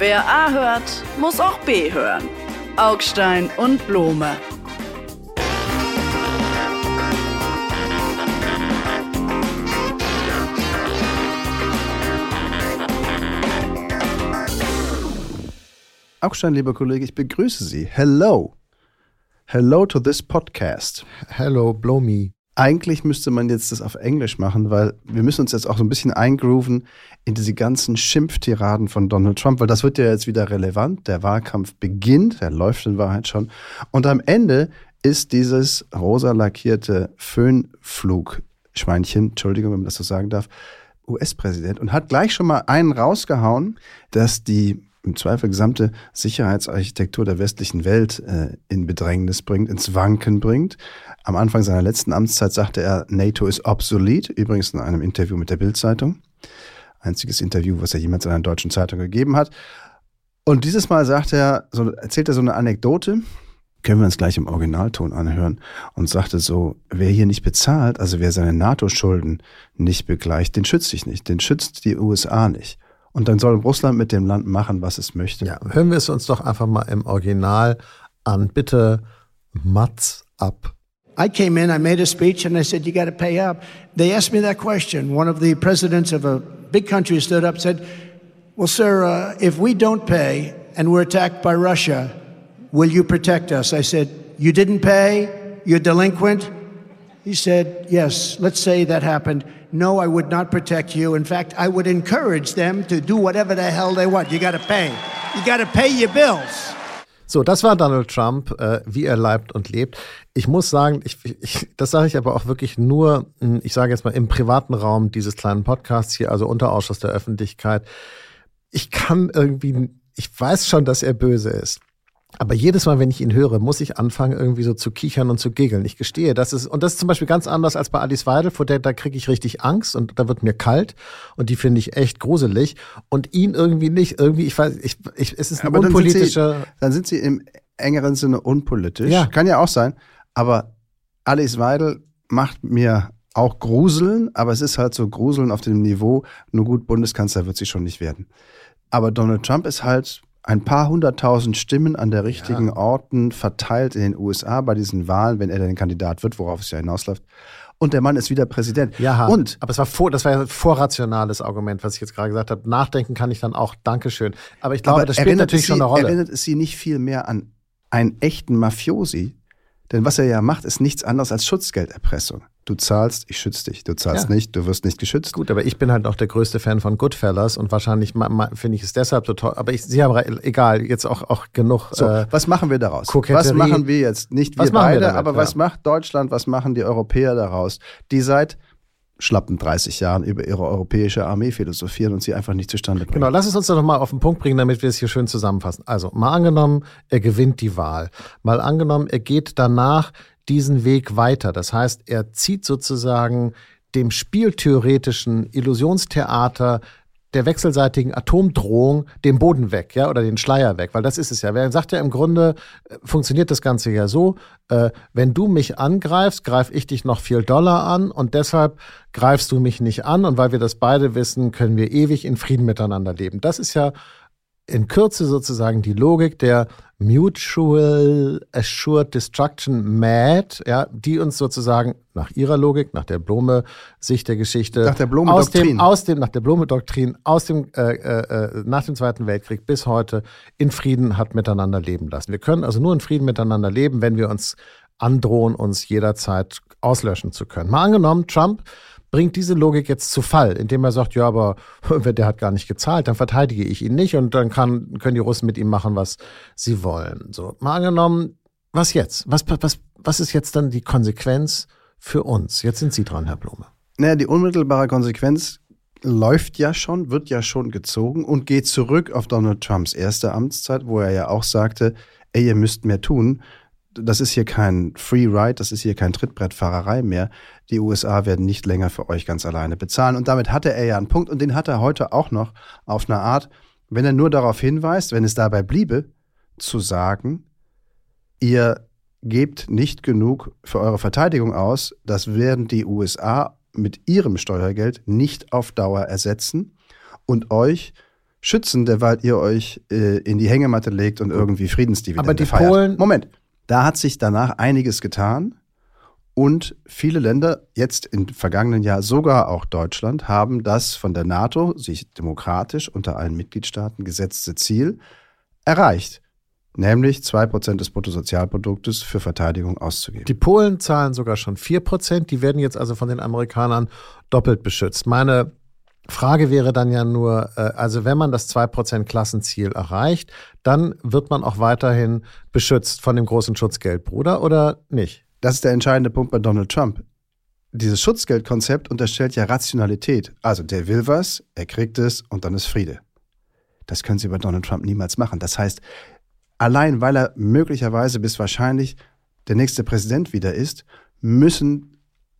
Wer A hört, muss auch B hören. Augstein und Blome. Augstein, lieber Kollege, ich begrüße Sie. Hello. Hello to this podcast. Hello, blow me. Eigentlich müsste man jetzt das auf Englisch machen, weil wir müssen uns jetzt auch so ein bisschen eingrooven in diese ganzen Schimpftiraden von Donald Trump, weil das wird ja jetzt wieder relevant. Der Wahlkampf beginnt, er läuft in Wahrheit schon. Und am Ende ist dieses rosa lackierte Föhnflugschweinchen, Entschuldigung, wenn man das so sagen darf, US-Präsident und hat gleich schon mal einen rausgehauen, dass die im Zweifel gesamte Sicherheitsarchitektur der westlichen Welt äh, in Bedrängnis bringt, ins Wanken bringt. Am Anfang seiner letzten Amtszeit sagte er, NATO ist obsolet, übrigens in einem Interview mit der Bild-Zeitung. Einziges Interview, was er jemals in einer deutschen Zeitung gegeben hat. Und dieses Mal sagt er, so, erzählt er so eine Anekdote, können wir uns gleich im Originalton anhören, und sagte so, wer hier nicht bezahlt, also wer seine NATO-Schulden nicht begleicht, den schütze ich nicht, den schützt die USA nicht. Und dann soll Russland mit dem Land machen, was es möchte. Ja, hören wir es uns doch einfach mal im Original an. Bitte Mats ab. I came in, I made a speech, and I said, You got to pay up. They asked me that question. One of the presidents of a big country stood up and said, Well, sir, uh, if we don't pay and we're attacked by Russia, will you protect us? I said, You didn't pay? You're delinquent? He said, Yes, let's say that happened. No, I would not protect you. In fact, I would encourage them to do whatever the hell they want. You got to pay. You got to pay your bills. So, das war Donald Trump, äh, wie er leibt und lebt. Ich muss sagen, ich, ich, das sage ich aber auch wirklich nur, hm, ich sage jetzt mal im privaten Raum dieses kleinen Podcasts hier, also unter Ausschuss der Öffentlichkeit. Ich kann irgendwie, ich weiß schon, dass er böse ist. Aber jedes Mal, wenn ich ihn höre, muss ich anfangen, irgendwie so zu kichern und zu giggeln. Ich gestehe, das ist, und das ist zum Beispiel ganz anders als bei Alice Weidel, vor der, da kriege ich richtig Angst und da wird mir kalt und die finde ich echt gruselig. Und ihn irgendwie nicht, irgendwie, ich weiß, ich, ich, es ist ein aber unpolitischer. Dann sind, Sie, dann sind Sie im engeren Sinne unpolitisch. Ja. Kann ja auch sein. Aber Alice Weidel macht mir auch Gruseln, aber es ist halt so Gruseln auf dem Niveau, nur gut, Bundeskanzler wird sie schon nicht werden. Aber Donald Trump ist halt ein paar hunderttausend Stimmen an der richtigen ja. Orten verteilt in den USA bei diesen Wahlen, wenn er denn Kandidat wird, worauf es ja hinausläuft. Und der Mann ist wieder Präsident. Ja, und aber es war vor, das war ja ein vorrationales Argument, was ich jetzt gerade gesagt habe. Nachdenken kann ich dann auch. Dankeschön. Aber ich glaube, das spielt natürlich sie, schon eine Rolle. Erinnert es Sie nicht viel mehr an einen echten Mafiosi, denn was er ja macht, ist nichts anderes als Schutzgelderpressung. Du zahlst, ich schütze dich. Du zahlst ja. nicht, du wirst nicht geschützt. Gut, aber ich bin halt auch der größte Fan von Goodfellas und wahrscheinlich finde ich es deshalb so toll. Aber ich, Sie haben egal, jetzt auch, auch genug. So, äh, was machen wir daraus? Was machen wir jetzt? Nicht wir beide, wir damit, aber ja. was macht Deutschland, was machen die Europäer daraus, die seit schlappen 30 Jahren über ihre europäische Armee philosophieren und sie einfach nicht zustande bringen. Genau, lass es uns doch mal auf den Punkt bringen, damit wir es hier schön zusammenfassen. Also, mal angenommen, er gewinnt die Wahl. Mal angenommen, er geht danach diesen Weg weiter. Das heißt, er zieht sozusagen dem spieltheoretischen Illusionstheater der wechselseitigen Atomdrohung den Boden weg, ja, oder den Schleier weg, weil das ist es ja. Wer sagt ja im Grunde, äh, funktioniert das Ganze ja so, äh, wenn du mich angreifst, greife ich dich noch viel Dollar an und deshalb greifst du mich nicht an und weil wir das beide wissen, können wir ewig in Frieden miteinander leben. Das ist ja in Kürze sozusagen die Logik der Mutual Assured Destruction MAD, ja, die uns sozusagen nach ihrer Logik, nach der Blome-Sicht der Geschichte, nach der Blome-Doktrin, aus, aus dem, nach der Blome-Doktrin, aus dem, äh, äh, nach dem Zweiten Weltkrieg bis heute in Frieden hat miteinander leben lassen. Wir können also nur in Frieden miteinander leben, wenn wir uns androhen, uns jederzeit auslöschen zu können. Mal angenommen, Trump bringt diese Logik jetzt zu Fall, indem er sagt, ja, aber der hat gar nicht gezahlt, dann verteidige ich ihn nicht und dann kann, können die Russen mit ihm machen, was sie wollen. So, mal angenommen, was jetzt? Was, was, was ist jetzt dann die Konsequenz für uns? Jetzt sind Sie dran, Herr Blume. Naja, die unmittelbare Konsequenz läuft ja schon, wird ja schon gezogen und geht zurück auf Donald Trumps erste Amtszeit, wo er ja auch sagte, ey, ihr müsst mehr tun das ist hier kein Free Ride, das ist hier kein Trittbrettfahrerei mehr. Die USA werden nicht länger für euch ganz alleine bezahlen. Und damit hatte er ja einen Punkt und den hat er heute auch noch auf eine Art, wenn er nur darauf hinweist, wenn es dabei bliebe, zu sagen, ihr gebt nicht genug für eure Verteidigung aus, das werden die USA mit ihrem Steuergeld nicht auf Dauer ersetzen und euch schützen, derweil ihr euch äh, in die Hängematte legt und irgendwie Friedensdividende Aber die feiert. Polen- Moment, da hat sich danach einiges getan und viele Länder, jetzt im vergangenen Jahr sogar auch Deutschland, haben das von der NATO, sich demokratisch unter allen Mitgliedstaaten gesetzte Ziel erreicht, nämlich 2% des Bruttosozialproduktes für Verteidigung auszugeben. Die Polen zahlen sogar schon 4%, die werden jetzt also von den Amerikanern doppelt beschützt. Meine Frage wäre dann ja nur, äh, also wenn man das 2% Klassenziel erreicht, dann wird man auch weiterhin beschützt von dem großen Schutzgeldbruder oder nicht? Das ist der entscheidende Punkt bei Donald Trump. Dieses Schutzgeldkonzept unterstellt ja Rationalität. Also der will was, er kriegt es und dann ist Friede. Das können Sie bei Donald Trump niemals machen. Das heißt, allein weil er möglicherweise bis wahrscheinlich der nächste Präsident wieder ist, müssen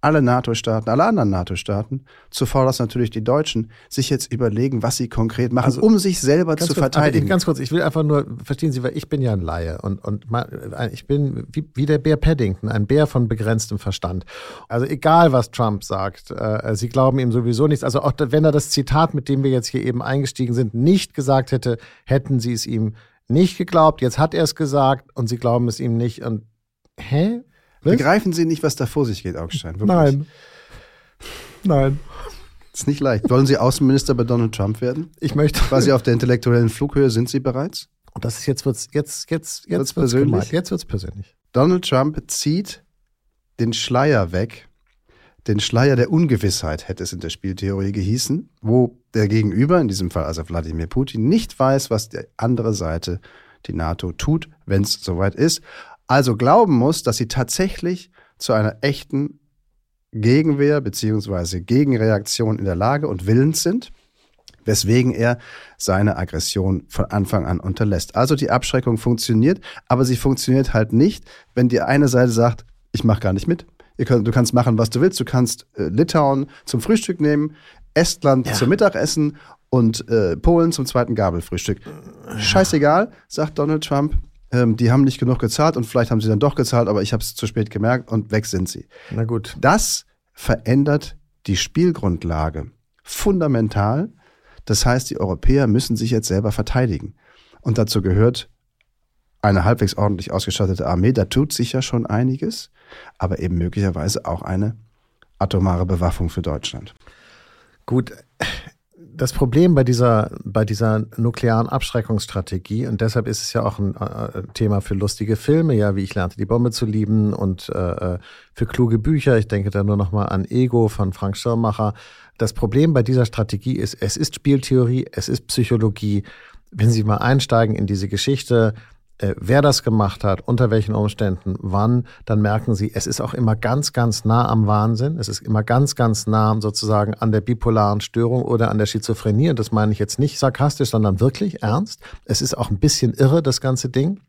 alle NATO-Staaten, alle anderen NATO-Staaten, zuvor natürlich die Deutschen, sich jetzt überlegen, was sie konkret machen, Also, um sich selber zu kurz, verteidigen. Ganz kurz, ich will einfach nur, verstehen Sie, weil ich bin ja ein Laie und, und mal- ich bin wie, wie der Bär Paddington, ein Bär von begrenztem Verstand. Also egal, was Trump sagt, äh, Sie glauben ihm sowieso nichts. Also auch wenn er das Zitat, mit dem wir jetzt hier eben eingestiegen sind, nicht gesagt hätte, hätten Sie es ihm nicht geglaubt. Jetzt hat er es gesagt und Sie glauben es ihm nicht. Und hä? Was? Begreifen Sie nicht, was da vor sich geht, Augstein? Wirklich. Nein. Nein. Ist nicht leicht. Wollen Sie Außenminister bei Donald Trump werden? Ich möchte. Quasi auf der intellektuellen Flughöhe sind Sie bereits? Und das ist jetzt wird's jetzt jetzt jetzt Wird's wird's persönlich? gemeint. Jetzt wird's persönlich. Donald Trump zieht den Schleier weg, den Schleier der Ungewissheit, hätte es in der Spieltheorie gehießen, wo der Gegenüber, in diesem Fall also Wladimir Putin, nicht weiß, was die andere Seite, die NATO, tut, wenn es soweit ist. Also glauben muss, dass sie tatsächlich zu einer echten Gegenwehr bzw. Gegenreaktion in der Lage und willens sind, weswegen er seine Aggression von Anfang an unterlässt. Also die Abschreckung funktioniert, aber sie funktioniert halt nicht, wenn die eine Seite sagt, ich mache gar nicht mit. Könnt, du kannst machen, was du willst. Du kannst äh, Litauen zum Frühstück nehmen, Estland zum Mittagessen und äh, Polen zum zweiten Gabelfrühstück. Scheißegal, sagt Donald Trump. Ähm, die haben nicht genug gezahlt und vielleicht haben sie dann doch gezahlt, aber ich habe es zu spät gemerkt und weg sind sie. Na gut. Das verändert die Spielgrundlage fundamental. Das heißt, die Europäer müssen sich jetzt selber verteidigen. Und dazu gehört eine halbwegs ordentlich ausgestattete Armee. Da tut sich ja schon einiges, aber eben möglicherweise auch eine atomare Bewaffnung für Deutschland. Gut, das Problem bei dieser, bei dieser nuklearen Abschreckungsstrategie, und deshalb ist es ja auch ein äh, Thema für lustige Filme, ja, wie ich lernte, die Bombe zu lieben und äh, für kluge Bücher. Ich denke da nur noch mal an Ego von Frank Schirmacher. Das Problem bei dieser Strategie ist, es ist Spieltheorie, es ist Psychologie. Wenn Sie mal einsteigen in diese Geschichte, äh, wer das gemacht hat, unter welchen Umständen, wann, dann merken Sie, es ist auch immer ganz, ganz nah am Wahnsinn. Es ist immer ganz, ganz nah sozusagen an der bipolaren Störung oder an der Schizophrenie. Und das meine ich jetzt nicht sarkastisch, sondern wirklich ernst. Es ist auch ein bisschen irre, das ganze Ding.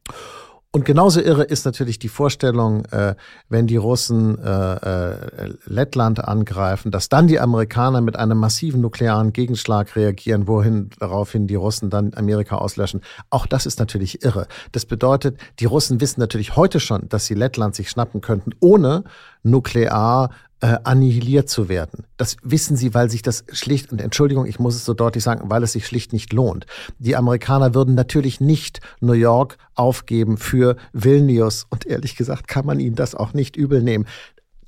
Und genauso irre ist natürlich die Vorstellung, äh, wenn die Russen äh, äh, Lettland angreifen, dass dann die Amerikaner mit einem massiven nuklearen Gegenschlag reagieren, wohin daraufhin die Russen dann Amerika auslöschen. Auch das ist natürlich irre. Das bedeutet, die Russen wissen natürlich heute schon, dass sie Lettland sich schnappen könnten, ohne nuklear äh, annihiliert zu werden. Das wissen sie, weil sich das schlicht, und Entschuldigung, ich muss es so deutlich sagen, weil es sich schlicht nicht lohnt. Die Amerikaner würden natürlich nicht New York aufgeben für Vilnius. Und ehrlich gesagt kann man ihnen das auch nicht übel nehmen.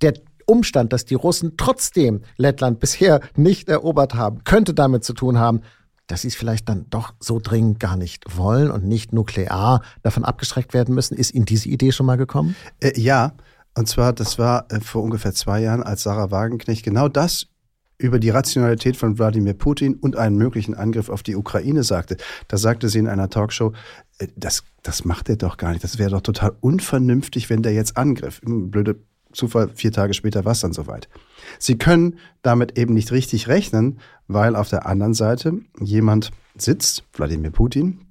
Der Umstand, dass die Russen trotzdem Lettland bisher nicht erobert haben, könnte damit zu tun haben, dass sie es vielleicht dann doch so dringend gar nicht wollen und nicht nuklear davon abgeschreckt werden müssen. Ist Ihnen diese Idee schon mal gekommen? Äh, ja, und zwar, das war äh, vor ungefähr zwei Jahren, als Sarah Wagenknecht genau das über die Rationalität von Wladimir Putin und einen möglichen Angriff auf die Ukraine sagte. Da sagte sie in einer Talkshow, äh, das, das macht er doch gar nicht. Das wäre doch total unvernünftig, wenn der jetzt angriff. Hm, Blöde Zufall, vier Tage später war es dann soweit. Sie können damit eben nicht richtig rechnen, weil auf der anderen Seite jemand sitzt, Wladimir Putin,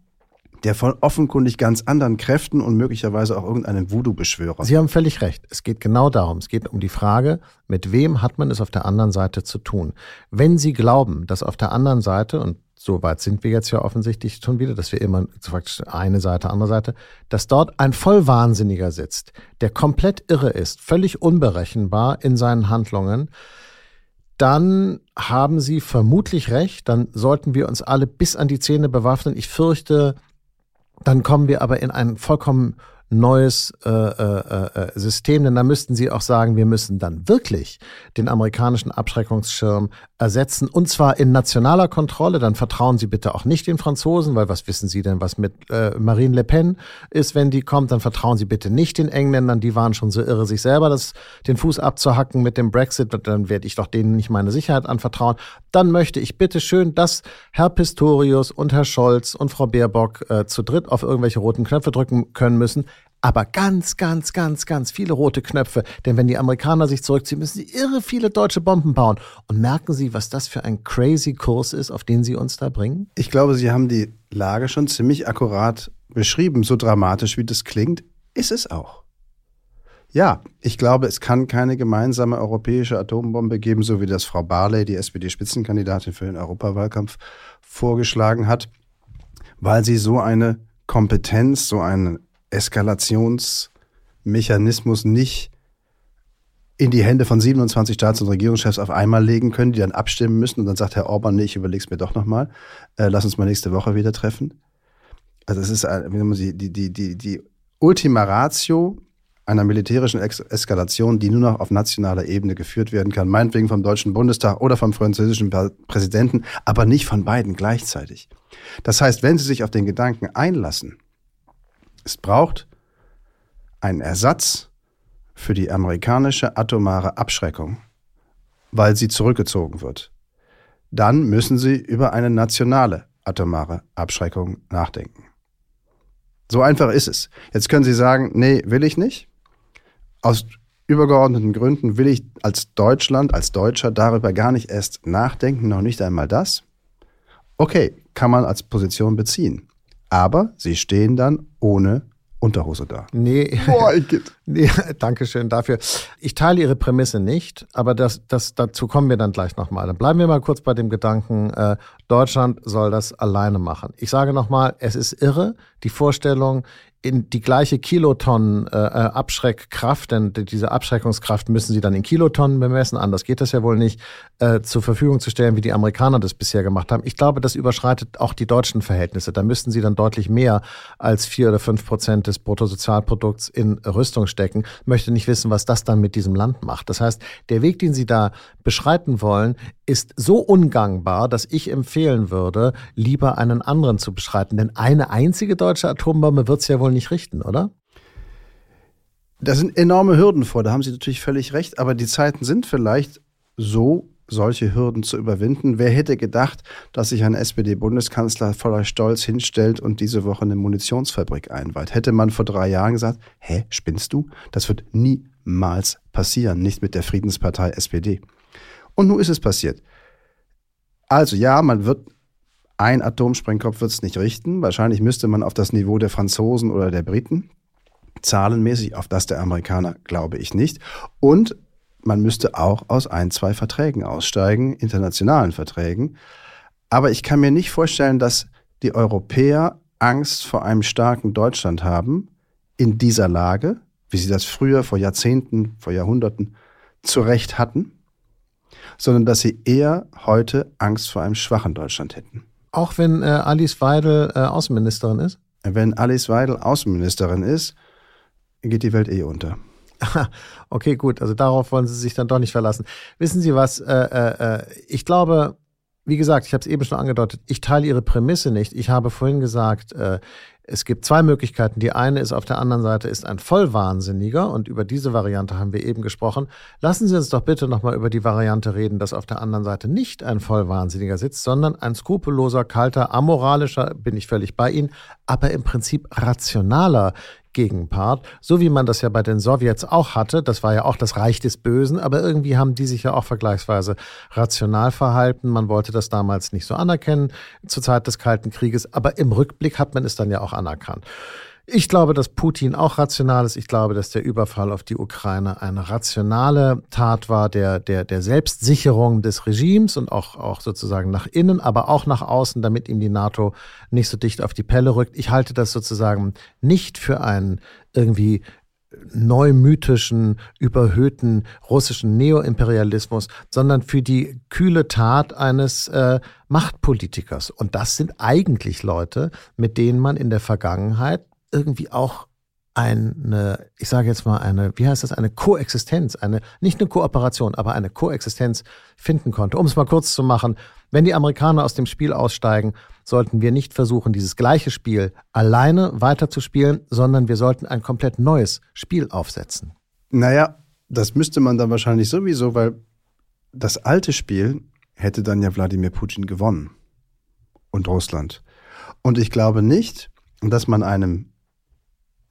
der von offenkundig ganz anderen Kräften und möglicherweise auch irgendeinem Voodoo-Beschwörer. Sie haben völlig recht. Es geht genau darum. Es geht um die Frage, mit wem hat man es auf der anderen Seite zu tun? Wenn Sie glauben, dass auf der anderen Seite, und so weit sind wir jetzt ja offensichtlich schon wieder, dass wir immer praktisch eine Seite, andere Seite, dass dort ein Vollwahnsinniger sitzt, der komplett irre ist, völlig unberechenbar in seinen Handlungen, dann haben Sie vermutlich recht. Dann sollten wir uns alle bis an die Zähne bewaffnen. Ich fürchte, dann kommen wir aber in ein vollkommen neues äh, äh, äh, System, denn da müssten Sie auch sagen, wir müssen dann wirklich den amerikanischen Abschreckungsschirm ersetzen und zwar in nationaler Kontrolle. Dann vertrauen Sie bitte auch nicht den Franzosen, weil was wissen Sie denn, was mit äh, Marine Le Pen ist, wenn die kommt? Dann vertrauen Sie bitte nicht den Engländern, die waren schon so irre, sich selber das, den Fuß abzuhacken mit dem Brexit. Dann werde ich doch denen nicht meine Sicherheit anvertrauen. Dann möchte ich bitte schön, dass Herr Pistorius und Herr Scholz und Frau Baerbock äh, zu dritt auf irgendwelche roten Knöpfe drücken können müssen aber ganz, ganz, ganz, ganz viele rote Knöpfe. Denn wenn die Amerikaner sich zurückziehen, müssen sie irre viele deutsche Bomben bauen. Und merken Sie, was das für ein crazy Kurs ist, auf den Sie uns da bringen? Ich glaube, Sie haben die Lage schon ziemlich akkurat beschrieben. So dramatisch, wie das klingt, ist es auch. Ja, ich glaube, es kann keine gemeinsame europäische Atombombe geben, so wie das Frau Barley, die SPD-Spitzenkandidatin für den Europawahlkampf, vorgeschlagen hat, weil sie so eine Kompetenz, so eine Eskalationsmechanismus nicht in die Hände von 27 Staats- und Regierungschefs auf einmal legen können, die dann abstimmen müssen und dann sagt Herr Orban, nee, ich überlege es mir doch nochmal, äh, lass uns mal nächste Woche wieder treffen. Also es ist äh, die, die, die, die Ultima Ratio einer militärischen Ex Eskalation, die nur noch auf nationaler Ebene geführt werden kann, meinetwegen vom Deutschen Bundestag oder vom französischen Präsidenten, aber nicht von beiden gleichzeitig. Das heißt, wenn Sie sich auf den Gedanken einlassen, es braucht einen Ersatz für die amerikanische atomare Abschreckung, weil sie zurückgezogen wird. Dann müssen sie über eine nationale atomare Abschreckung nachdenken. So einfach ist es. Jetzt können Sie sagen, nee, will ich nicht. Aus übergeordneten Gründen will ich als Deutschland, als Deutscher darüber gar nicht erst nachdenken, noch nicht einmal das. Okay, kann man als Position beziehen. Aber sie stehen dann ohne Unterhose da. Nee. Boah, ich geht. nee, danke schön dafür. Ich teile Ihre Prämisse nicht, aber das, das, dazu kommen wir dann gleich nochmal. Dann bleiben wir mal kurz bei dem Gedanken, äh, Deutschland soll das alleine machen. Ich sage nochmal, es ist irre, die Vorstellung, in die gleiche Kilotonnen äh, äh, Abschreckkraft, denn diese Abschreckungskraft müssen sie dann in Kilotonnen bemessen, anders geht das ja wohl nicht, äh, zur Verfügung zu stellen, wie die Amerikaner das bisher gemacht haben. Ich glaube, das überschreitet auch die deutschen Verhältnisse. Da müssten sie dann deutlich mehr als vier oder fünf Prozent des Bruttosozialprodukts in Rüstung stecken. Möchte nicht wissen, was das dann mit diesem Land macht. Das heißt, der Weg, den sie da beschreiten wollen, ist so ungangbar, dass ich empfehlen würde, lieber einen anderen zu beschreiten. Denn eine einzige deutsche Atombombe wird es ja wohl nicht richten, oder? Da sind enorme Hürden vor, da haben Sie natürlich völlig recht, aber die Zeiten sind vielleicht so, solche Hürden zu überwinden. Wer hätte gedacht, dass sich ein SPD-Bundeskanzler voller Stolz hinstellt und diese Woche eine Munitionsfabrik einweiht? Hätte man vor drei Jahren gesagt, hä, spinnst du? Das wird niemals passieren, nicht mit der Friedenspartei SPD. Und nun ist es passiert. Also ja, man wird ein Atomsprengkopf wird es nicht richten. Wahrscheinlich müsste man auf das Niveau der Franzosen oder der Briten. Zahlenmäßig auf das der Amerikaner glaube ich nicht. Und man müsste auch aus ein, zwei Verträgen aussteigen, internationalen Verträgen. Aber ich kann mir nicht vorstellen, dass die Europäer Angst vor einem starken Deutschland haben in dieser Lage, wie sie das früher vor Jahrzehnten, vor Jahrhunderten zu Recht hatten, sondern dass sie eher heute Angst vor einem schwachen Deutschland hätten. Auch wenn äh, Alice Weidel äh, Außenministerin ist? Wenn Alice Weidel Außenministerin ist, geht die Welt eh unter. okay, gut. Also darauf wollen Sie sich dann doch nicht verlassen. Wissen Sie was? Äh, äh, äh ich glaube, wie gesagt, ich habe es eben schon angedeutet, ich teile Ihre Prämisse nicht. Ich habe vorhin gesagt, äh, es gibt zwei Möglichkeiten. Die eine ist auf der anderen Seite ist ein Vollwahnsinniger und über diese Variante haben wir eben gesprochen. Lassen Sie uns doch bitte nochmal über die Variante reden, dass auf der anderen Seite nicht ein Vollwahnsinniger sitzt, sondern ein skrupelloser, kalter, amoralischer, bin ich völlig bei Ihnen, aber im Prinzip rationaler Gegenpart, so wie man das ja bei den Sowjets auch hatte. Das war ja auch das Reich des Bösen, aber irgendwie haben die sich ja auch vergleichsweise rational verhalten. Man wollte das damals nicht so anerkennen zur Zeit des Kalten Krieges, aber im Rückblick hat man es dann ja auch anerkannt. Ich glaube, dass Putin auch rational ist. Ich glaube, dass der Überfall auf die Ukraine eine rationale Tat war, der, der, der Selbstsicherung des Regimes und auch, auch sozusagen nach innen, aber auch nach außen, damit ihm die NATO nicht so dicht auf die Pelle rückt. Ich halte das sozusagen nicht für einen irgendwie neumythischen, überhöhten russischen Neoimperialismus, sondern für die kühle Tat eines äh, Machtpolitikers. Und das sind eigentlich Leute, mit denen man in der Vergangenheit irgendwie auch eine, ich sage jetzt mal eine, wie heißt das, eine Koexistenz, eine, nicht eine Kooperation, aber eine Koexistenz finden konnte. Um es mal kurz zu machen, wenn die Amerikaner aus dem Spiel aussteigen, sollten wir nicht versuchen, dieses gleiche Spiel alleine weiterzuspielen, sondern wir sollten ein komplett neues Spiel aufsetzen. Naja, das müsste man dann wahrscheinlich sowieso, weil das alte Spiel hätte dann ja Wladimir Putin gewonnen und Russland. Und ich glaube nicht, dass man einem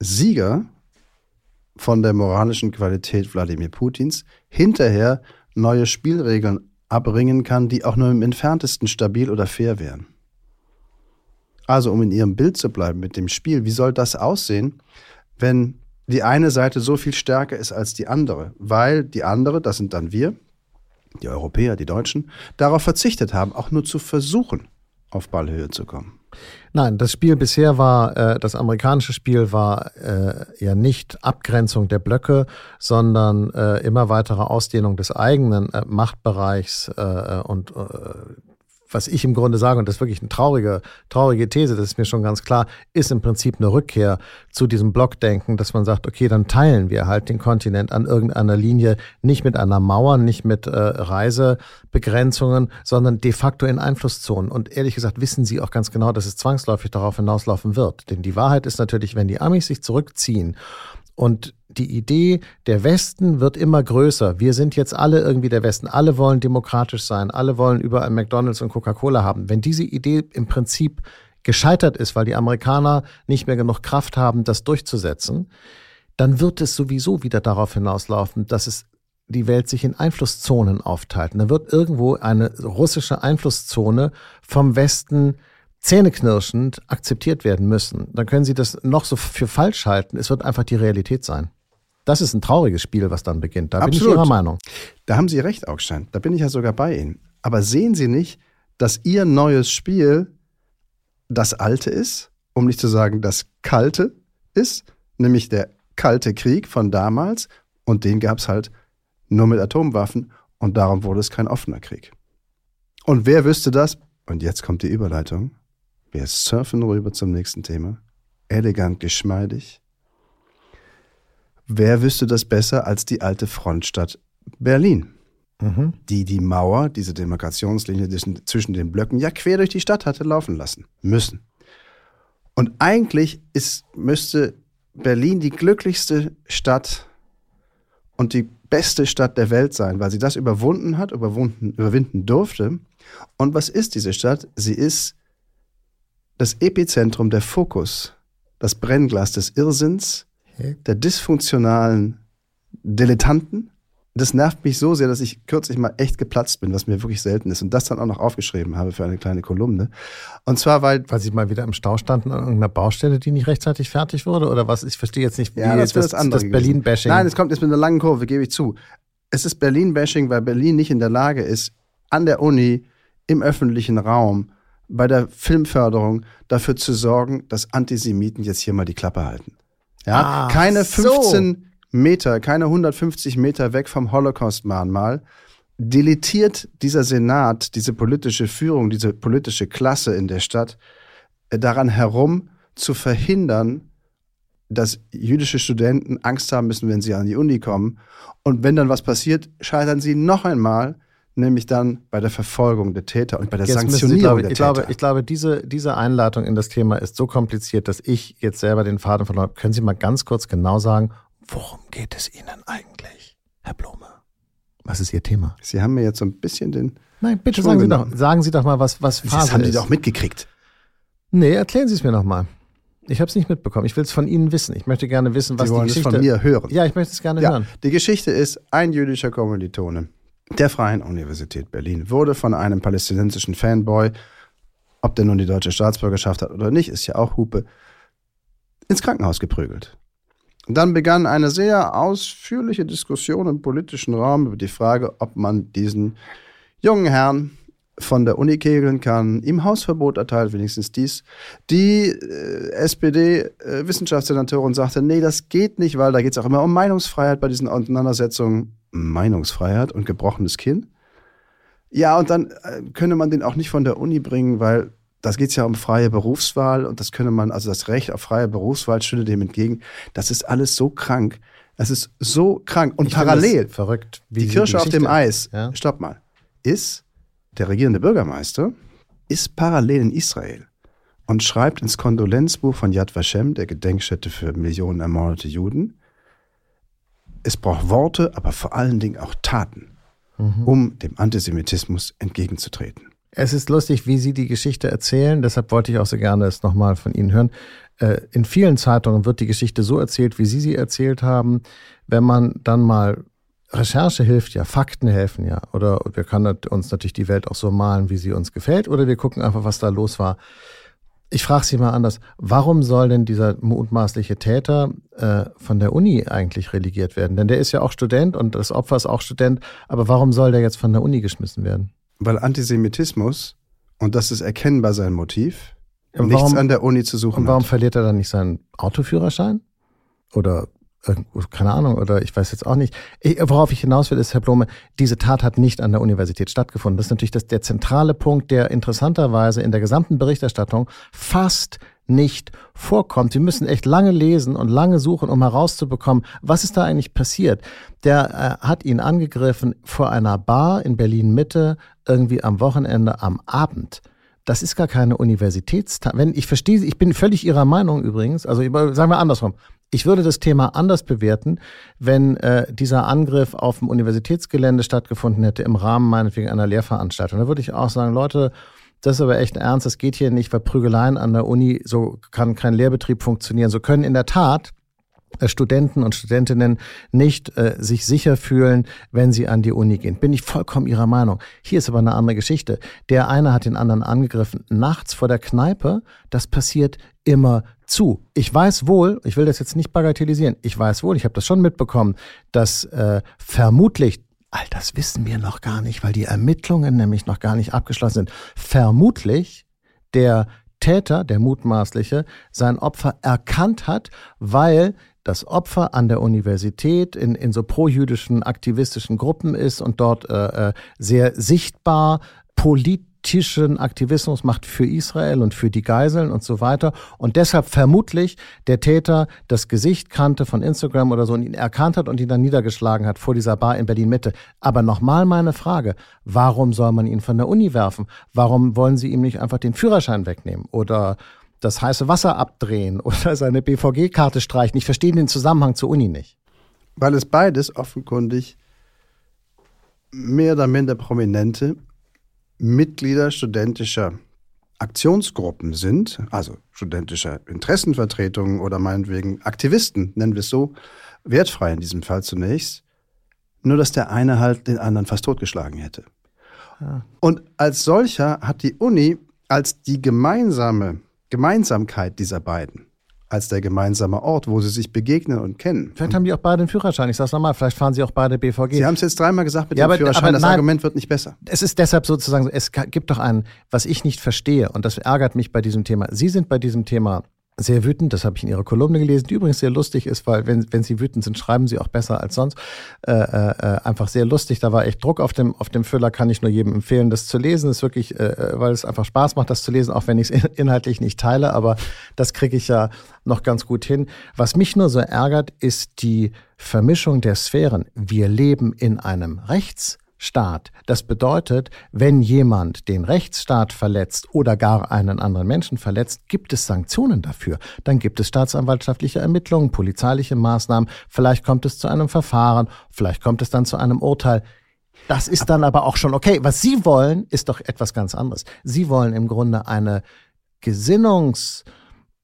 Sieger von der moralischen Qualität Wladimir Putins hinterher neue Spielregeln abbringen kann, die auch nur im entferntesten stabil oder fair wären. Also, um in Ihrem Bild zu bleiben mit dem Spiel, wie soll das aussehen, wenn die eine Seite so viel stärker ist als die andere? Weil die andere, das sind dann wir, die Europäer, die Deutschen, darauf verzichtet haben, auch nur zu versuchen, auf Ballhöhe zu kommen. Nein, das Spiel bisher war, äh, das amerikanische Spiel war äh, ja nicht Abgrenzung der Blöcke, sondern äh, immer weitere Ausdehnung des eigenen äh, Machtbereichs äh, und äh, was ich im Grunde sage, und das ist wirklich eine traurige, traurige These, das ist mir schon ganz klar, ist im Prinzip eine Rückkehr zu diesem Blockdenken, dass man sagt, okay, dann teilen wir halt den Kontinent an irgendeiner Linie, nicht mit einer Mauer, nicht mit äh, Reisebegrenzungen, sondern de facto in Einflusszonen. Und ehrlich gesagt wissen Sie auch ganz genau, dass es zwangsläufig darauf hinauslaufen wird. Denn die Wahrheit ist natürlich, wenn die Amis sich zurückziehen und die Idee, der Westen wird immer größer. Wir sind jetzt alle irgendwie der Westen. Alle wollen demokratisch sein. Alle wollen überall McDonalds und Coca-Cola haben. Wenn diese Idee im Prinzip gescheitert ist, weil die Amerikaner nicht mehr genug Kraft haben, das durchzusetzen, dann wird es sowieso wieder darauf hinauslaufen, dass es die Welt sich in Einflusszonen aufteilt. Und dann wird irgendwo eine russische Einflusszone vom Westen zähneknirschend akzeptiert werden müssen. Dann können Sie das noch so für falsch halten. Es wird einfach die Realität sein. Das ist ein trauriges Spiel, was dann beginnt. Da Absolut. bin ich Ihrer Meinung. Da haben Sie recht, Augstein. Da bin ich ja sogar bei Ihnen. Aber sehen Sie nicht, dass Ihr neues Spiel das alte ist, um nicht zu sagen das kalte ist, nämlich der kalte Krieg von damals und den gab es halt nur mit Atomwaffen und darum wurde es kein offener Krieg. Und wer wüsste das? Und jetzt kommt die Überleitung. Wir surfen rüber zum nächsten Thema. Elegant, geschmeidig. Wer wüsste das besser als die alte Frontstadt Berlin? Mhm. Die die Mauer, diese Demarkationslinie zwischen den Blöcken, ja quer durch die Stadt hatte laufen lassen müssen. Und eigentlich ist, müsste Berlin die glücklichste Stadt und die beste Stadt der Welt sein, weil sie das überwunden hat, überwunden, überwinden durfte. Und was ist diese Stadt? Sie ist das Epizentrum, der Fokus, das Brennglas des Irrsinns, der dysfunktionalen Dilettanten. Das nervt mich so sehr, dass ich kürzlich mal echt geplatzt bin, was mir wirklich selten ist. Und das dann auch noch aufgeschrieben habe für eine kleine Kolumne. Und zwar, weil. Weil Sie mal wieder im Stau standen an irgendeiner Baustelle, die nicht rechtzeitig fertig wurde? Oder was? Ich verstehe jetzt nicht, wie ja, das, das, das, das Berlin-Bashing. Nein, es kommt jetzt mit einer langen Kurve, gebe ich zu. Es ist Berlin-Bashing, weil Berlin nicht in der Lage ist, an der Uni, im öffentlichen Raum, bei der Filmförderung dafür zu sorgen, dass Antisemiten jetzt hier mal die Klappe halten. Ja, ah, keine 15 so. Meter, keine 150 Meter weg vom Holocaust-Mahnmal deletiert dieser Senat, diese politische Führung, diese politische Klasse in der Stadt äh, daran herum zu verhindern, dass jüdische Studenten Angst haben müssen, wenn sie an die Uni kommen. Und wenn dann was passiert, scheitern sie noch einmal nämlich dann bei der Verfolgung der Täter und bei der jetzt Sanktionierung Sie, glaube, der ich Täter. Glaube, ich glaube, diese, diese Einleitung in das Thema ist so kompliziert, dass ich jetzt selber den Faden verloren habe. Können Sie mal ganz kurz genau sagen, worum geht es Ihnen eigentlich, Herr Blome? Was ist Ihr Thema? Sie haben mir jetzt so ein bisschen den. Nein, bitte sagen Sie, doch, sagen Sie doch mal, was, was Phase Das haben Sie doch mitgekriegt. Nee, erklären Sie es mir noch mal. Ich habe es nicht mitbekommen. Ich will es von Ihnen wissen. Ich möchte gerne wissen, was Sie wollen die Geschichte... es von mir hören. Ja, ich möchte es gerne ja, hören. Die Geschichte ist, ein jüdischer Kommilitone der Freien Universität Berlin wurde von einem palästinensischen Fanboy, ob der nun die deutsche Staatsbürgerschaft hat oder nicht, ist ja auch Hupe, ins Krankenhaus geprügelt. Dann begann eine sehr ausführliche Diskussion im politischen Raum über die Frage, ob man diesen jungen Herrn von der Uni kegeln kann, ihm Hausverbot erteilt, wenigstens dies. Die äh, SPD-Wissenschaftssenatorin sagte, nee, das geht nicht, weil da geht es auch immer um Meinungsfreiheit bei diesen Auseinandersetzungen. Meinungsfreiheit und gebrochenes Kinn. Ja, und dann äh, könne man den auch nicht von der Uni bringen, weil das geht ja um freie Berufswahl und das könne man, also das Recht auf freie Berufswahl stünde dem entgegen. Das ist alles so krank. Es ist so krank. Und Ich parallel, verrückt. wie die Kirsche auf dem Eis, Ja. stopp mal, ist der regierende Bürgermeister, ist parallel in Israel und schreibt ins Kondolenzbuch von Yad Vashem, der Gedenkstätte für Millionen ermordete Juden, es braucht Worte, aber vor allen Dingen auch Taten, Mhm. um dem Antisemitismus entgegenzutreten. Es ist lustig, wie Sie die Geschichte erzählen. Deshalb wollte ich auch so gerne es nochmal von Ihnen hören. Äh, In vielen Zeitungen wird die Geschichte so erzählt, wie Sie sie erzählt haben. Wenn man dann mal Recherche hilft ja, Fakten helfen ja. Oder wir können uns natürlich die Welt auch so malen, wie sie uns gefällt. Oder wir gucken einfach, was da los war. Ich frage Sie mal anders. Warum soll denn dieser mutmaßliche Täter äh, von der Uni eigentlich relegiert werden? Denn der ist ja auch Student und das Opfer ist auch Student. Aber warum soll der jetzt von der Uni geschmissen werden? Weil Antisemitismus, und das ist erkennbar sein Motiv, Ja, nichts warum- an der Uni zu suchen Und warum hat. verliert er dann nicht seinen Autoführerschein? Oder keine Ahnung, oder ich weiß jetzt auch nicht. Ich, worauf ich hinaus will, ist, Herr Blome, diese Tat hat nicht an der Universität stattgefunden. Das ist natürlich das, der zentrale Punkt, der interessanterweise in der gesamten Berichterstattung fast nicht vorkommt. Sie müssen echt lange lesen und lange suchen, um herauszubekommen, was ist da eigentlich passiert. Der äh, hat ihn angegriffen vor einer Bar in Berlin Mitte, irgendwie am Wochenende am Abend. Das ist gar keine Universitätstat. Wenn ich verstehe, ich bin völlig Ihrer Meinung übrigens. Also sagen wir andersrum. Ich würde das Thema anders bewerten, wenn äh, dieser Angriff auf dem Universitätsgelände stattgefunden hätte im Rahmen meinetwegen einer Lehrveranstaltung. Da würde ich auch sagen, Leute, das ist aber echt ernst, das geht hier nicht, weil Prügeleien an der Uni, so kann kein Lehrbetrieb funktionieren. So können in der Tat Studenten und Studentinnen nicht äh, sich sicher fühlen, wenn sie an die Uni gehen. Bin ich vollkommen Ihrer Meinung. Hier ist aber eine andere Geschichte. Der eine hat den anderen angegriffen, nachts vor der Kneipe. Das passiert immer zu. Ich weiß wohl, ich will das jetzt nicht bagatellisieren, ich weiß wohl, ich habe das schon mitbekommen, dass äh, vermutlich All das wissen wir noch gar nicht, weil die Ermittlungen nämlich noch gar nicht abgeschlossen sind. Vermutlich der Täter, der mutmaßliche, sein Opfer erkannt hat, weil das Opfer an der Universität in, in so projüdischen aktivistischen Gruppen ist und dort äh, äh, sehr sichtbar politischen Aktivismus macht für Israel und für die Geiseln und so weiter. Und deshalb vermutlich der Täter das Gesicht kannte von Instagram oder so und ihn erkannt hat und ihn dann niedergeschlagen hat vor dieser Bar in Berlin Mitte. Aber nochmal meine Frage, warum soll man ihn von der Uni werfen? Warum wollen sie ihm nicht einfach den Führerschein wegnehmen oder das heiße Wasser abdrehen oder seine BVG-Karte streichen? Ich verstehe den Zusammenhang zur Uni nicht. Weil es beides offenkundig mehr oder minder prominente Mitglieder studentischer Aktionsgruppen sind, also studentischer Interessenvertretungen oder meinetwegen Aktivisten, nennen wir es so, wertfrei in diesem Fall zunächst, nur dass der eine halt den anderen fast totgeschlagen hätte. Und als solcher hat die Uni als die gemeinsame Gemeinsamkeit dieser beiden, als der gemeinsame Ort, wo sie sich begegnen und kennen. Vielleicht haben die auch beide einen Führerschein. Ich sag's nochmal, vielleicht fahren sie auch beide BVG. Sie haben es jetzt dreimal gesagt mit Ja, dem aber- Führerschein, aber das nein. Argument wird nicht besser. Es ist deshalb sozusagen, so, es gibt doch ein, was ich nicht verstehe, und das ärgert mich bei diesem Thema. Sie sind bei diesem Thema sehr wütend, das habe ich in Ihrer Kolumne gelesen, die übrigens sehr lustig ist, weil wenn, wenn Sie wütend sind, schreiben Sie auch besser als sonst. Äh, äh, einfach sehr lustig, da war echt Druck auf dem, auf dem Füller, kann ich nur jedem empfehlen, das zu lesen. Ist wirklich, äh, weil es einfach Spaß macht, das zu lesen, auch wenn ich es inhaltlich nicht teile, aber das kriege ich ja noch ganz gut hin. Was mich nur so ärgert, ist die Vermischung der Sphären. Wir leben in einem Rechts Staat. Das bedeutet, wenn jemand den Rechtsstaat verletzt oder gar einen anderen Menschen verletzt, gibt es Sanktionen dafür. Dann gibt es staatsanwaltschaftliche Ermittlungen, polizeiliche Maßnahmen, vielleicht kommt es zu einem Verfahren, vielleicht kommt es dann zu einem Urteil. Das ist dann aber auch schon okay. Was Sie wollen, ist doch etwas ganz anderes. Sie wollen im Grunde eine Gesinnungs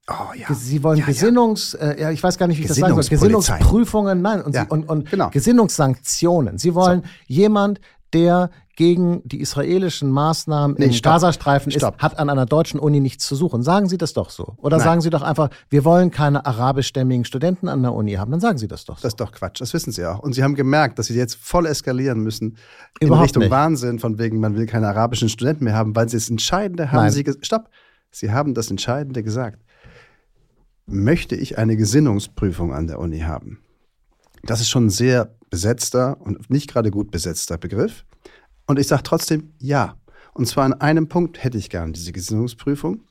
Oh ja. Sie wollen Ja, ja. Gesinnungs, Äh, ja, ich weiß gar nicht, wie ich das sagen soll. Gesinnungsprüfungen, nein, und, sie, und, und genau. Gesinnungssanktionen. Sie wollen jemand, der gegen die israelischen Maßnahmen Nee, im stopp. Gazastreifen ist, hat an einer deutschen Uni nichts zu suchen. Sagen Sie das doch so. Oder Nein. sagen Sie doch einfach, wir wollen keine arabischstämmigen Studenten an der Uni haben. Dann sagen Sie das doch so. Das ist doch Quatsch, das wissen Sie auch. Und Sie haben gemerkt, dass Sie jetzt voll eskalieren müssen in Überhaupt Richtung nicht. Wahnsinn, von wegen, man will keine arabischen Studenten mehr haben, weil Sie das Entscheidende haben Nein. Sie. Stopp! Sie haben das Entscheidende gesagt. Möchte ich eine Gesinnungsprüfung an der Uni haben? Das ist schon ein sehr besetzter und nicht gerade gut besetzter Begriff. Und ich sage trotzdem ja. Und zwar an einem Punkt hätte ich gern diese Gesinnungsprüfung.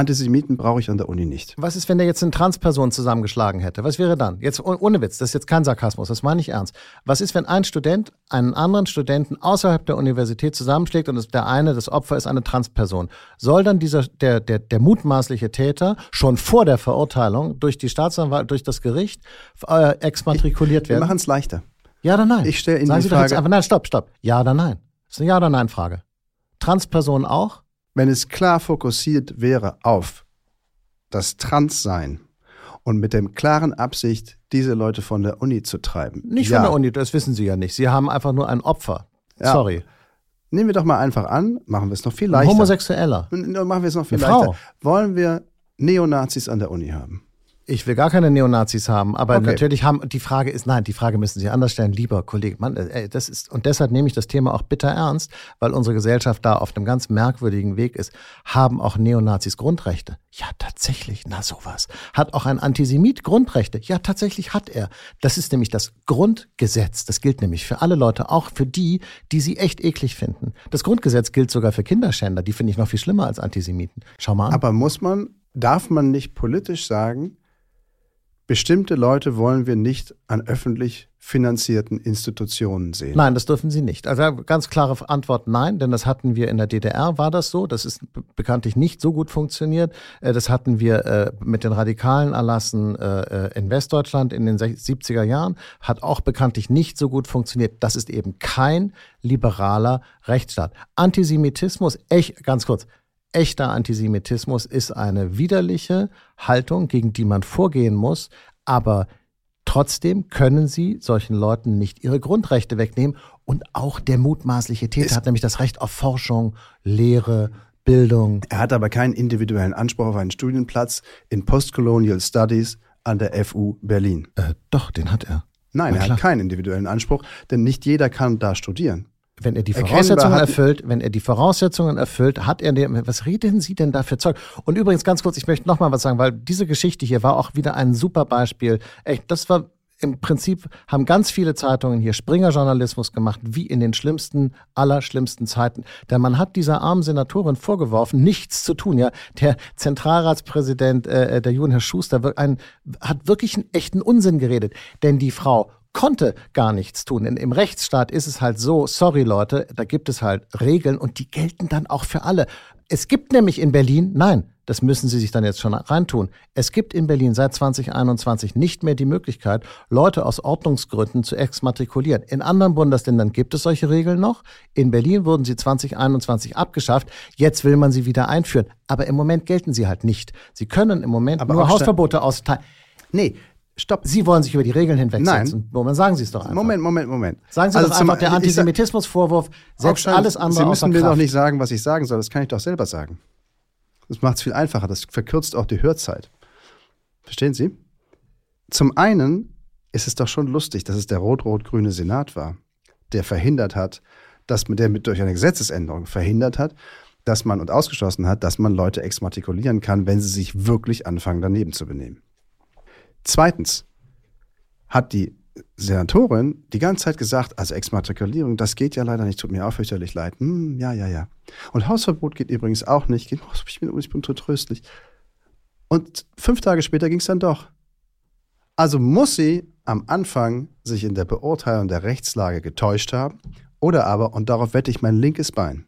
Antisemiten brauche ich an der Uni nicht. Was ist, wenn der jetzt eine Transperson zusammengeschlagen hätte? Was wäre dann? Jetzt oh- ohne Witz, das ist jetzt kein Sarkasmus, das meine ich ernst. Was ist, wenn ein Student einen anderen Studenten außerhalb der Universität zusammenschlägt und der eine, das Opfer ist eine Transperson? Soll dann dieser, der, der, der mutmaßliche Täter schon vor der Verurteilung durch die Staatsanwalt, durch das Gericht äh, exmatrikuliert Wir werden? machen es leichter. Ja oder nein? Ich stelle Ihnen Sagen die Sie doch jetzt Frage- einfach, nein, stopp, stopp. Ja oder nein? Das ist eine Ja oder Nein Frage. Transperson auch? Wenn es klar fokussiert wäre auf das Transsein und mit dem klaren Absicht, diese Leute von der Uni zu treiben. Nicht ja. von der Uni, das wissen Sie ja nicht. Sie haben einfach nur ein Opfer. Ja. Sorry. Nehmen wir doch mal einfach an, machen wir es noch viel leichter. Homosexueller. Machen wir es noch viel Eine Frau. leichter. Wollen wir Neonazis an der Uni haben? Ich will gar keine Neonazis haben, aber Okay. natürlich haben, die Frage ist, nein, die Frage müssen Sie anders stellen, lieber Kollege. Mann, äh, das ist, und deshalb nehme ich das Thema auch bitter ernst, weil unsere Gesellschaft da auf einem ganz merkwürdigen Weg ist. Haben auch Neonazis Grundrechte? Ja, tatsächlich, na sowas. Hat auch ein Antisemit Grundrechte? Ja, tatsächlich hat er. Das ist nämlich das Grundgesetz. Das gilt nämlich für alle Leute, auch für die, die sie echt eklig finden. Das Grundgesetz gilt sogar für Kinderschänder. Die finde ich noch viel schlimmer als Antisemiten. Schau mal an. Aber muss man, darf man nicht politisch sagen, bestimmte Leute wollen wir nicht an öffentlich finanzierten Institutionen sehen? Nein, das dürfen Sie nicht. Also ganz klare Antwort nein, denn das hatten wir in der DDR, war das so. Das ist be- bekanntlich nicht so gut funktioniert. Äh, Das hatten wir äh, mit den radikalen Erlassen äh, in Westdeutschland in den sech- 70er Jahren, hat auch bekanntlich nicht so gut funktioniert. Das ist eben kein liberaler Rechtsstaat. Antisemitismus, echt, ganz kurz, Echter Antisemitismus ist eine widerliche Haltung, gegen die man vorgehen muss, aber trotzdem können sie solchen Leuten nicht ihre Grundrechte wegnehmen. Und auch der mutmaßliche Täter Es- hat nämlich das Recht auf Forschung, Lehre, Bildung. Er hat aber keinen individuellen Anspruch auf einen Studienplatz in Postcolonial Studies an der FU Berlin. Äh, doch, den hat er. Nein, er hat keinen individuellen Anspruch, denn nicht jeder kann da studieren. Wenn er die Voraussetzungen hat- erfüllt, wenn er die Voraussetzungen erfüllt, hat er den, was reden Sie denn da für Zeug? Und übrigens ganz kurz, ich möchte noch mal was sagen, weil diese Geschichte hier war auch wieder ein super Beispiel. Echt, das war im Prinzip haben ganz viele Zeitungen hier Springer-Journalismus gemacht, wie in den schlimmsten, allerschlimmsten Zeiten. Denn man hat dieser armen Senatorin vorgeworfen, nichts zu tun. Ja, der Zentralratspräsident, äh, der Juden, Herr Schuster, ein, hat wirklich einen echten Unsinn geredet. Denn die Frau konnte gar nichts tun. Denn im Rechtsstaat ist es halt so, sorry Leute, da gibt es halt Regeln und die gelten dann auch für alle. Es gibt nämlich in Berlin, nein, das müssen Sie sich dann jetzt schon reintun. Es gibt in Berlin seit 2021 nicht mehr die Möglichkeit, Leute aus Ordnungsgründen zu exmatrikulieren. In anderen Bundesländern gibt es solche Regeln noch. In Berlin wurden sie 2021 abgeschafft. Jetzt will man sie wieder einführen. Aber im Moment gelten sie halt nicht. Sie können im Moment Aber nur sta- Hausverbote austeilen. Nee, stopp. Sie wollen sich über die Regeln hinwegsetzen. Moment, sagen Sie es doch einfach. Moment, Moment, Moment. Sagen Sie Also doch einfach, der Antisemitismusvorwurf setzt Aufstand, alles andere Sie müssen mir doch nicht sagen, was ich sagen soll. Das kann ich doch selber sagen. Das macht es viel einfacher. Das verkürzt auch die Hörzeit. Verstehen Sie? Zum einen ist es doch schon lustig, dass es der rot-rot-grüne Senat war, der verhindert hat, dass man, der mit durch eine Gesetzesänderung verhindert hat, dass man und ausgeschlossen hat, dass man Leute exmatrikulieren kann, wenn sie sich wirklich anfangen, daneben zu benehmen. Zweitens hat die Senatorin die ganze Zeit gesagt, also Exmatrikulierung, das geht ja leider nicht, tut mir auch fürchterlich leid. Hm, ja, ja, ja. Und Hausverbot geht übrigens auch nicht. Oh, Ich bin, ich bin so tröstlich. Und fünf Tage später ging es dann doch. Also muss sie am Anfang sich in der Beurteilung der Rechtslage getäuscht haben oder aber, und darauf wette ich mein linkes Bein,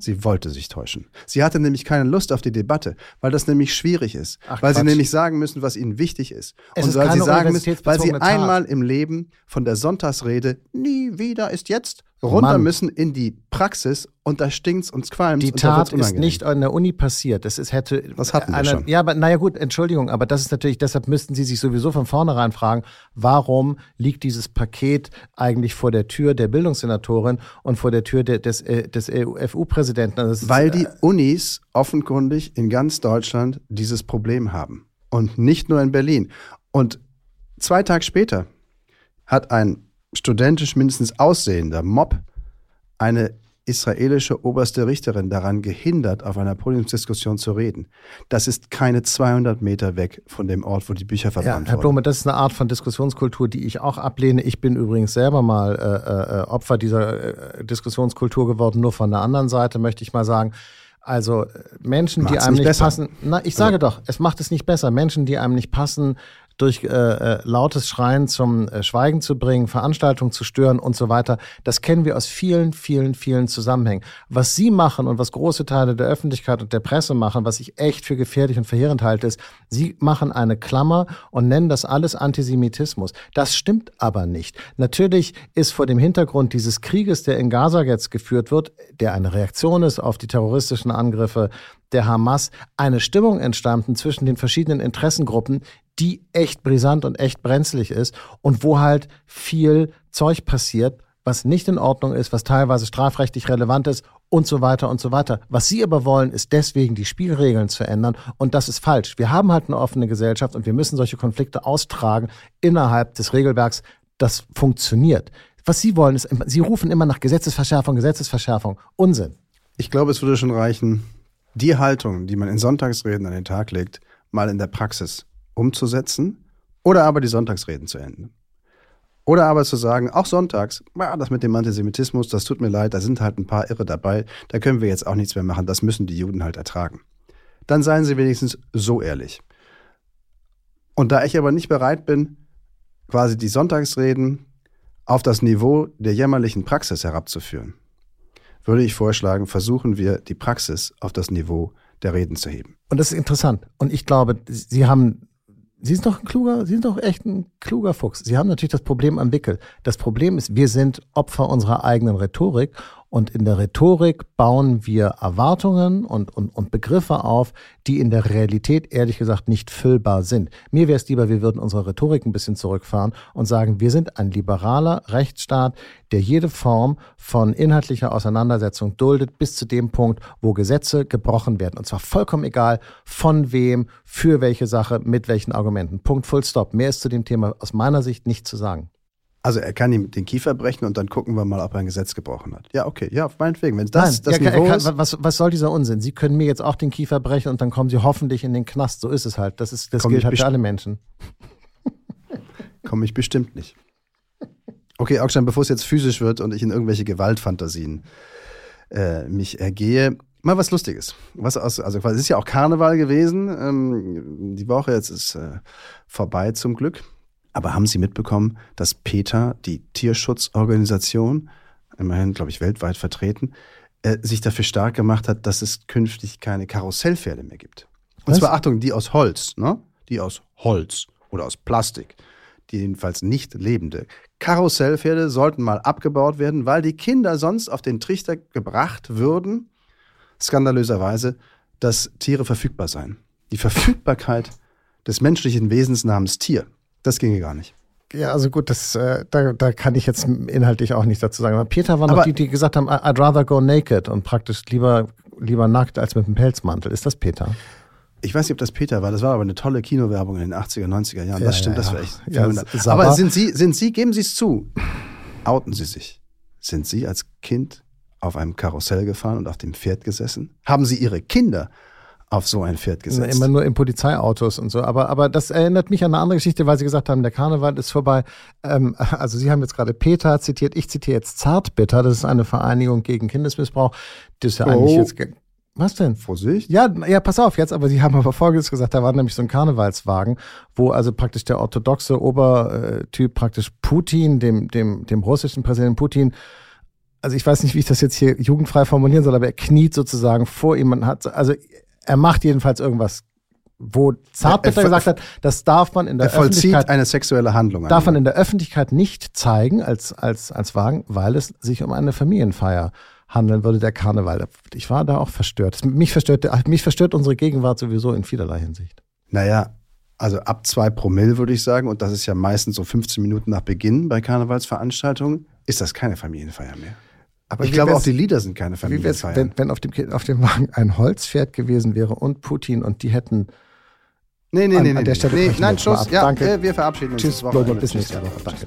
sie wollte sich täuschen. Sie hatte nämlich keine Lust auf die Debatte, weil das nämlich schwierig ist. Ach, weil sie Quatsch. nämlich sagen müssen, was ihnen wichtig ist. Es und ist weil sie sagen müssen, weil sie einmal im Leben von der Sonntagsrede nie wieder ist jetzt runter Mann. müssen in die Praxis und da stinkt's und qualmt Die Tat ist nicht an der Uni passiert. Das ist, hätte. Das hatten wir eine, schon. Ja, aber naja, gut, Entschuldigung, aber das ist natürlich, deshalb müssten Sie sich sowieso von vornherein fragen, warum liegt dieses Paket eigentlich vor der Tür der Bildungssenatorin und vor der Tür der, des, äh, des FU-Präsidenten? Also das ist, Weil die Unis offenkundig in ganz Deutschland dieses Problem haben. Und nicht nur in Berlin. Und zwei Tage später hat ein studentisch mindestens aussehender Mob eine israelische oberste Richterin daran gehindert, auf einer Podiumsdiskussion zu reden. Das ist keine 200 Meter weg von dem Ort, wo die Bücher Ja, verbrannt Herr wurden. Blome, das ist eine Art von Diskussionskultur, die ich auch ablehne. Ich bin übrigens selber mal äh, äh, Opfer dieser äh, Diskussionskultur geworden, nur von der anderen Seite möchte ich mal sagen. Also äh, Menschen, die Macht's einem nicht nicht passen. Na, ich sage doch, es macht es nicht besser. Menschen, die einem nicht passen, durch äh, äh, lautes Schreien zum äh, Schweigen zu bringen, Veranstaltungen zu stören und so weiter. Das kennen wir aus vielen, vielen, vielen Zusammenhängen. Was Sie machen und was große Teile der Öffentlichkeit und der Presse machen, was ich echt für gefährlich und verheerend halte, ist, Sie machen eine Klammer und nennen das alles Antisemitismus. Das stimmt aber nicht. Natürlich ist vor dem Hintergrund dieses Krieges, der in Gaza jetzt geführt wird, der eine Reaktion ist auf die terroristischen Angriffe der Hamas, eine Stimmung entstanden zwischen den verschiedenen Interessengruppen, die echt brisant und echt brenzlig ist und wo halt viel Zeug passiert, was nicht in Ordnung ist, was teilweise strafrechtlich relevant ist und so weiter und so weiter. Was Sie aber wollen, ist deswegen die Spielregeln zu ändern und das ist falsch. Wir haben halt eine offene Gesellschaft und wir müssen solche Konflikte austragen innerhalb des Regelwerks, das funktioniert. Was Sie wollen, ist, Sie rufen immer nach Gesetzesverschärfung, Gesetzesverschärfung. Unsinn. Ich glaube, es würde schon reichen, die Haltung, die man in Sonntagsreden an den Tag legt, mal in der Praxis umzusetzen oder aber die Sonntagsreden zu enden. Oder aber zu sagen, auch sonntags, das mit dem Antisemitismus, das tut mir leid, da sind halt ein paar Irre dabei, da können wir jetzt auch nichts mehr machen, das müssen die Juden halt ertragen. Dann seien sie wenigstens so ehrlich. Und da ich aber nicht bereit bin, quasi die Sonntagsreden auf das Niveau der jämmerlichen Praxis herabzuführen, würde ich vorschlagen, versuchen wir die Praxis auf das Niveau der Reden zu heben. Und das ist interessant. Und ich glaube, Sie haben, Sie sind doch ein kluger, Sie sind doch echt ein kluger Fuchs. Sie haben natürlich das Problem entwickelt. Das Problem ist, wir sind Opfer unserer eigenen Rhetorik. Und in der Rhetorik bauen wir Erwartungen und, und, und Begriffe auf, die in der Realität ehrlich gesagt nicht füllbar sind. Mir wäre es lieber, wir würden unsere Rhetorik ein bisschen zurückfahren und sagen, wir sind ein liberaler Rechtsstaat, der jede Form von inhaltlicher Auseinandersetzung duldet, bis zu dem Punkt, wo Gesetze gebrochen werden. Und zwar vollkommen egal, von wem, für welche Sache, mit welchen Argumenten. Punkt, full stop. Mehr ist zu dem Thema aus meiner Sicht nicht zu sagen. Also er kann ihm den Kiefer brechen und dann gucken wir mal, ob er ein Gesetz gebrochen hat. Ja, okay, ja, meinetwegen. Wenn das Nein, das er, Niveau kann, ist, was, was soll dieser Unsinn? Sie können mir jetzt auch den Kiefer brechen und dann kommen Sie hoffentlich in den Knast. So ist es halt. Das, ist, das Komm gilt halt für alle Menschen. komme ich bestimmt nicht. Okay, Augstein, bevor es jetzt physisch wird und ich in irgendwelche Gewaltfantasien äh, mich ergehe, mal was Lustiges. Was aus, also es ist ja auch Karneval gewesen. Ähm, die Woche jetzt ist äh, vorbei zum Glück. Aber haben Sie mitbekommen, dass PETA, die Tierschutzorganisation, immerhin, glaube ich, weltweit vertreten, äh, sich dafür stark gemacht hat, dass es künftig keine Karussellpferde mehr gibt. Und Was? zwar, Achtung, die aus Holz, ne? Die aus Holz oder aus Plastik. Die jedenfalls nicht lebende. Karussellpferde sollten mal abgebaut werden, weil die Kinder sonst auf den Trichter gebracht würden, skandalöserweise, dass Tiere verfügbar seien. Die Verfügbarkeit des menschlichen Wesens namens Tier, das ginge gar nicht. Ja, also gut, das, äh, da, da kann ich jetzt inhaltlich auch nicht dazu sagen. Aber Peter waren Aber- noch die, die gesagt haben, I'd rather go naked und praktisch lieber, lieber nackt als mit einem Pelzmantel. Ist das Peter? Ich weiß nicht, ob das Peter war, das war aber eine tolle Kinowerbung in den 80er, 90er Jahren. Ja, Das stimmt, ja, das war echt Ja. Aber sind Sie, sind Sie, geben Sie es zu, outen Sie sich. Sind Sie als Kind auf einem Karussell gefahren und auf dem Pferd gesessen? Haben Sie Ihre Kinder auf so ein Pferd gesetzt? Immer nur in Polizeiautos und so. Aber, aber das erinnert mich an eine andere Geschichte, weil Sie gesagt haben, der Karneval ist vorbei. Ähm, also Sie haben jetzt gerade Peter zitiert, ich zitiere jetzt Zartbitter. Das ist eine Vereinigung gegen Kindesmissbrauch. Das ist ja eigentlich Oh. jetzt. ge- Was denn? Vorsicht. Ja, ja, pass auf jetzt, aber Sie haben aber Folgendes gesagt, da war nämlich so ein Karnevalswagen, wo also praktisch der orthodoxe Obertyp praktisch Putin, dem, dem, dem russischen Präsidenten Putin, also ich weiß nicht, wie ich das jetzt hier jugendfrei formulieren soll, aber er kniet sozusagen vor ihm und hat, also er macht jedenfalls irgendwas wo Zartbitter gesagt hat, das darf man in der er vollzieht Öffentlichkeit eine sexuelle Handlung. darf man in der Öffentlichkeit nicht zeigen als als als Wagen, weil es sich um eine Familienfeier handeln würde, der Karneval. Ich war da auch verstört. Mich verstört, mich verstört unsere Gegenwart sowieso in vielerlei Hinsicht. Naja, also ab zwei Promille würde ich sagen, und das ist ja meistens so 15 Minuten nach Beginn bei Karnevalsveranstaltungen, ist das keine Familienfeier mehr. Aber ich glaube, auch die Lieder sind keine Wie wär's, Familienfeier. wenn, wenn auf, dem, auf dem Wagen ein Holzpferd gewesen wäre und Putin und die hätten nee, nee, an- nee, an nee, der nee. Stelle nee wir nein, Schluss. Ja, Danke. äh, wir verabschieden uns. Tschüss, bis nächste Woche. Danke.